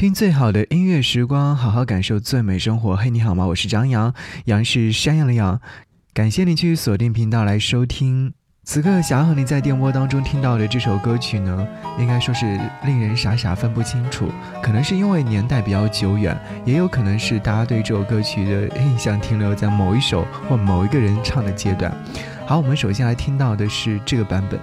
听最好的音乐时光，好好感受最美生活。嘿，你好吗？我是张扬，杨是山羊的羊。感谢你去锁定频道来收听。此刻想要和你在电波当中听到的这首歌曲呢，应该说是令人傻傻分不清楚。可能是因为年代比较久远，也有可能是大家对这首歌曲的印象停留在某一首或某一个人唱的阶段。好，我们首先来听到的是这个版本。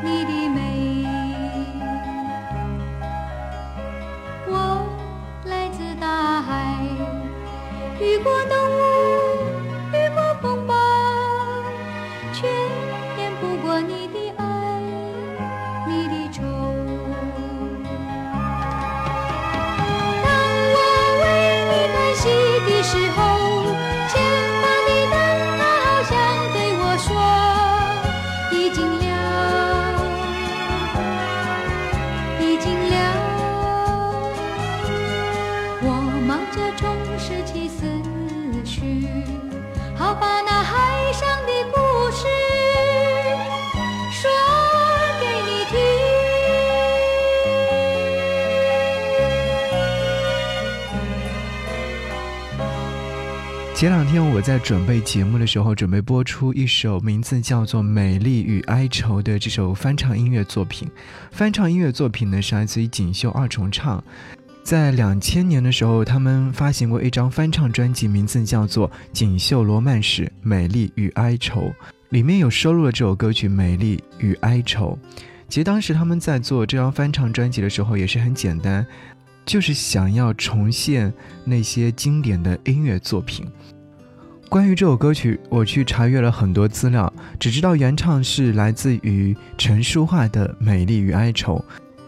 你的美前两天我在准备节目的时候，准备播出一首名字叫做《美丽与哀愁》的这首翻唱音乐作品。翻唱音乐作品呢是来自于锦绣二重唱，在两千年的时候，他们发行过一张翻唱专辑，名字叫做《锦绣罗曼史美丽与哀愁》，里面有收录了这首歌曲《美丽与哀愁》。其实当时他们在做这张翻唱专辑的时候也是很简单。就是想要重现那些经典的音乐作品。关于这首歌曲，我去查阅了很多资料，只知道原唱是来自于陈淑桦的《美丽与哀愁》。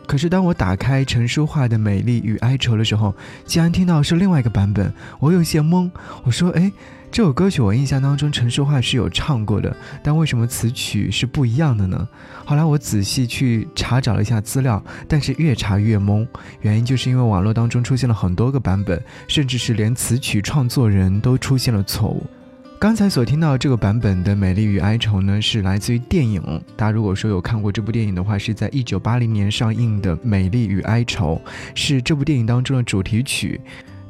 可是当我打开陈淑桦的《美丽与哀愁》的时候，竟然听到是另外一个版本，我有些懵。我说：“哎。”这首歌曲我印象当中陈淑桦是有唱过的，但为什么词曲是不一样的呢？后来我仔细去查找了一下资料，但是越查越懵，原因就是因为网络当中出现了很多个版本，甚至是连词曲创作人都出现了错误。刚才所听到这个版本的《美丽与哀愁》呢，是来自于电影。大家如果说有看过这部电影的话，是在一九八零年上映的《美丽与哀愁》，是这部电影当中的主题曲。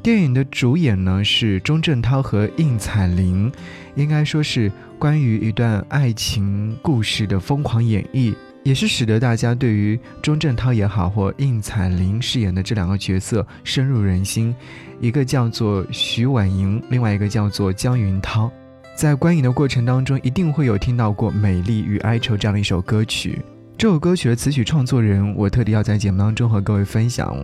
电影的主演呢是钟镇涛和应采玲，应该说是关于一段爱情故事的疯狂演绎，也是使得大家对于钟镇涛也好或应采玲饰演的这两个角色深入人心。一个叫做徐婉莹，另外一个叫做江云涛。在观影的过程当中，一定会有听到过《美丽与哀愁》这样的一首歌曲。这首歌曲的词曲创作人，我特地要在节目当中和各位分享。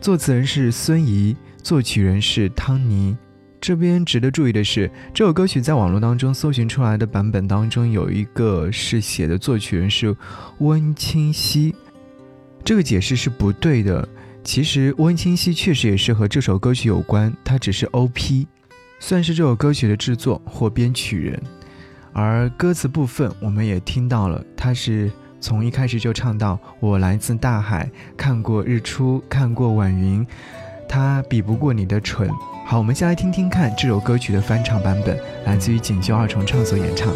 作词人是孙怡。作曲人是汤尼。这边值得注意的是，这首歌曲在网络当中搜寻出来的版本当中，有一个是写的作曲人是温清溪。这个解释是不对的。其实温清溪确实也是和这首歌曲有关，他只是 OP，算是这首歌曲的制作或编曲人。而歌词部分我们也听到了，他是从一开始就唱到：“我来自大海，看过日出，看过晚云。”他比不过你的蠢。好，我们先来听听看这首歌曲的翻唱版本，来自于锦绣二重唱所演唱。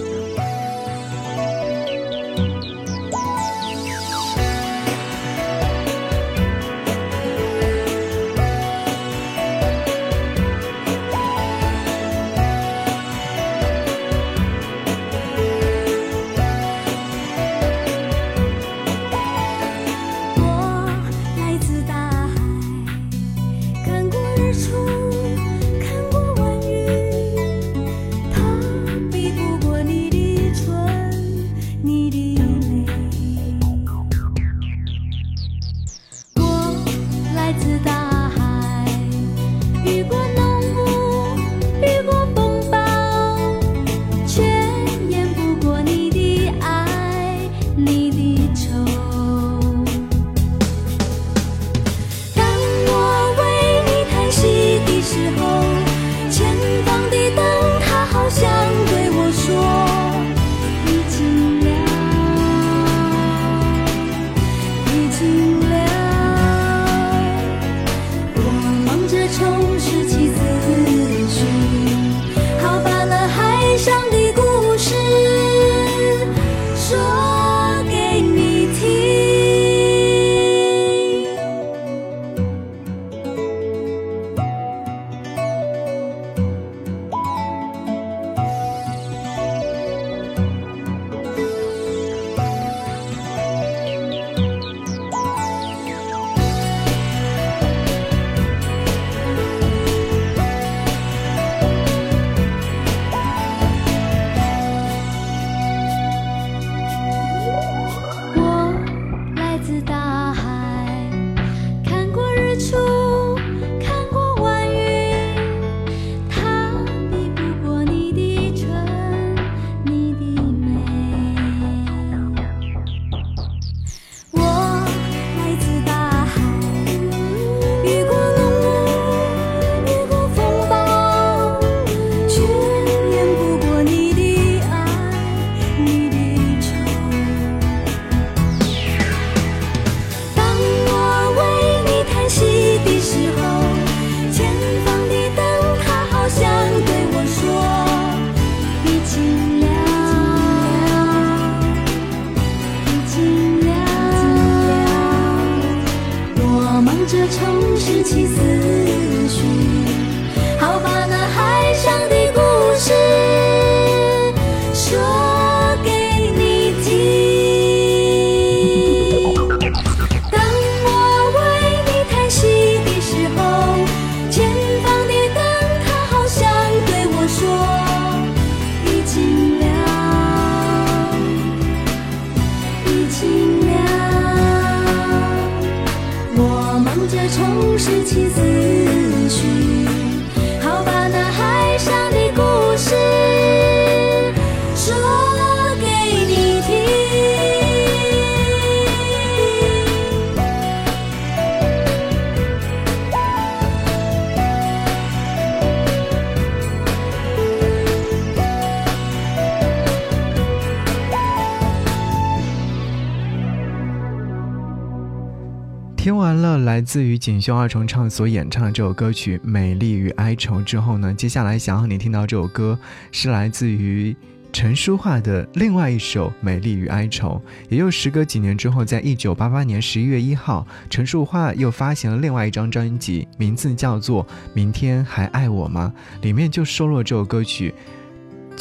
来自于锦绣二重唱所演唱的这首歌曲《美丽与哀愁》之后呢，接下来想让你听到这首歌是来自于陈淑桦的另外一首《美丽与哀愁》。也就时隔几年之后，在一九八八年十一月一号，陈淑桦又发行了另外一张专辑，名字叫做《明天还爱我吗》，里面就收录了这首歌曲。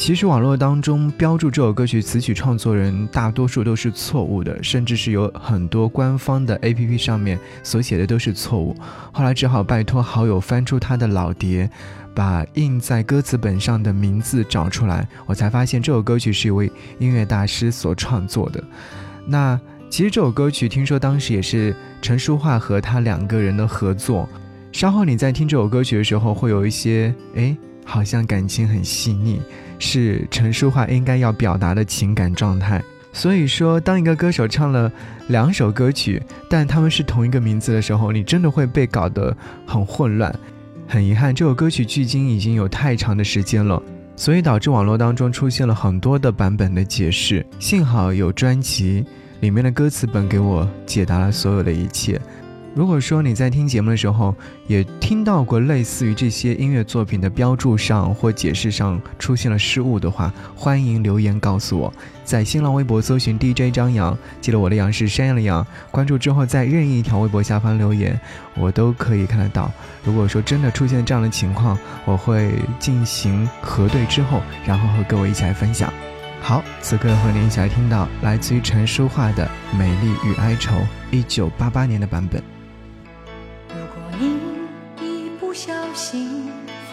其实网络当中标注这首歌曲词曲创作人大多数都是错误的，甚至是有很多官方的 APP 上面所写的都是错误。后来只好拜托好友翻出他的老碟，把印在歌词本上的名字找出来，我才发现这首歌曲是一位音乐大师所创作的。那其实这首歌曲听说当时也是陈淑桦和他两个人的合作。稍后你在听这首歌曲的时候，会有一些哎，好像感情很细腻。是陈淑桦应该要表达的情感状态。所以说，当一个歌手唱了两首歌曲，但他们是同一个名字的时候，你真的会被搞得很混乱。很遗憾，这首歌曲距今已经有太长的时间了，所以导致网络当中出现了很多的版本的解释。幸好有专辑里面的歌词本给我解答了所有的一切。如果说你在听节目的时候也听到过类似于这些音乐作品的标注上或解释上出现了失误的话，欢迎留言告诉我。在新浪微博搜寻 DJ 张扬，记得我的杨是山羊的羊，关注之后在任意一条微博下方留言，我都可以看得到。如果说真的出现这样的情况，我会进行核对之后，然后和各位一起来分享。好，此刻和您一起来听到来自于陈淑桦的《美丽与哀愁》，一九八八年的版本。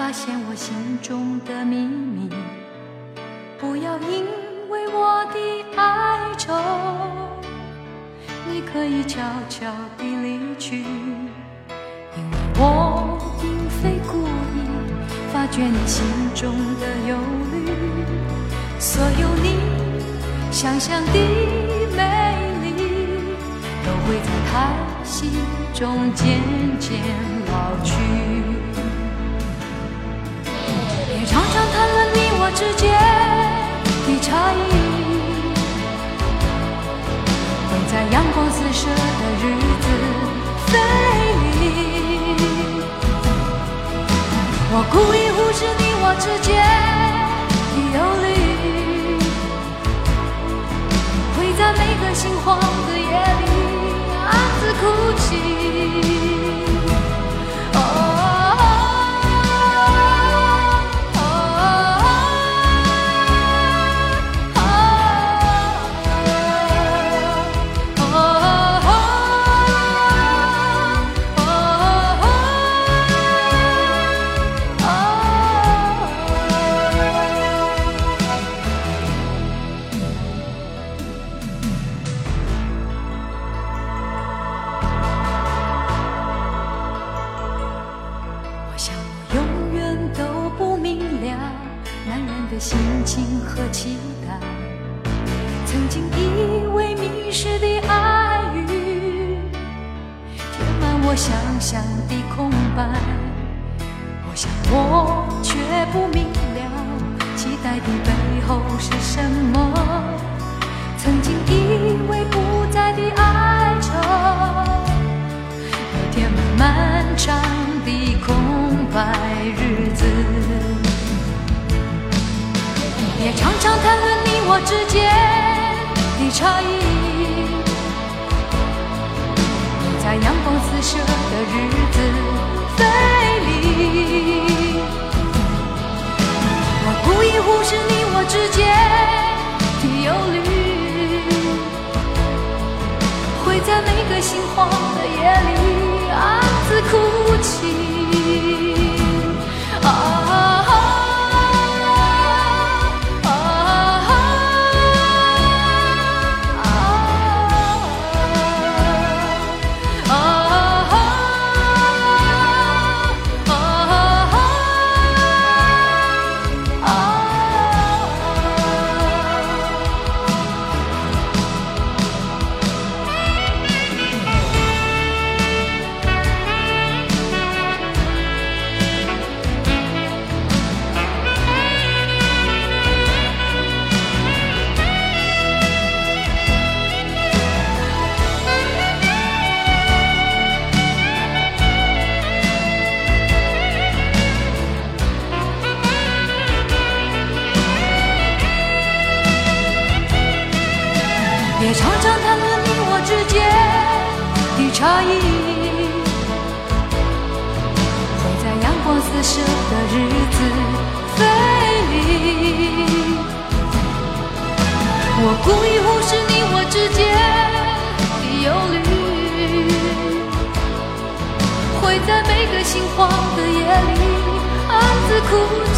发现我心中的秘密，不要因为我的哀愁，你可以悄悄地离去，因为我并非故意发觉你心中的忧虑，所有你想象的美丽，都会在叹息中渐渐老去。我之间的差异，会在阳光四射的日子飞离。我故意忽视你我之间的忧虑，会在每个心慌的夜里暗自哭泣。想象的空白，我想我却不明了，期待的背后是什么？曾经以为不再的哀愁，又填满漫长的空白日子。也常常谈论你我之间的差异。四射的日子分离，我故意忽视你我之间的忧虑，会在每个心慌的夜里暗自哭泣。啊。里暗自哭泣。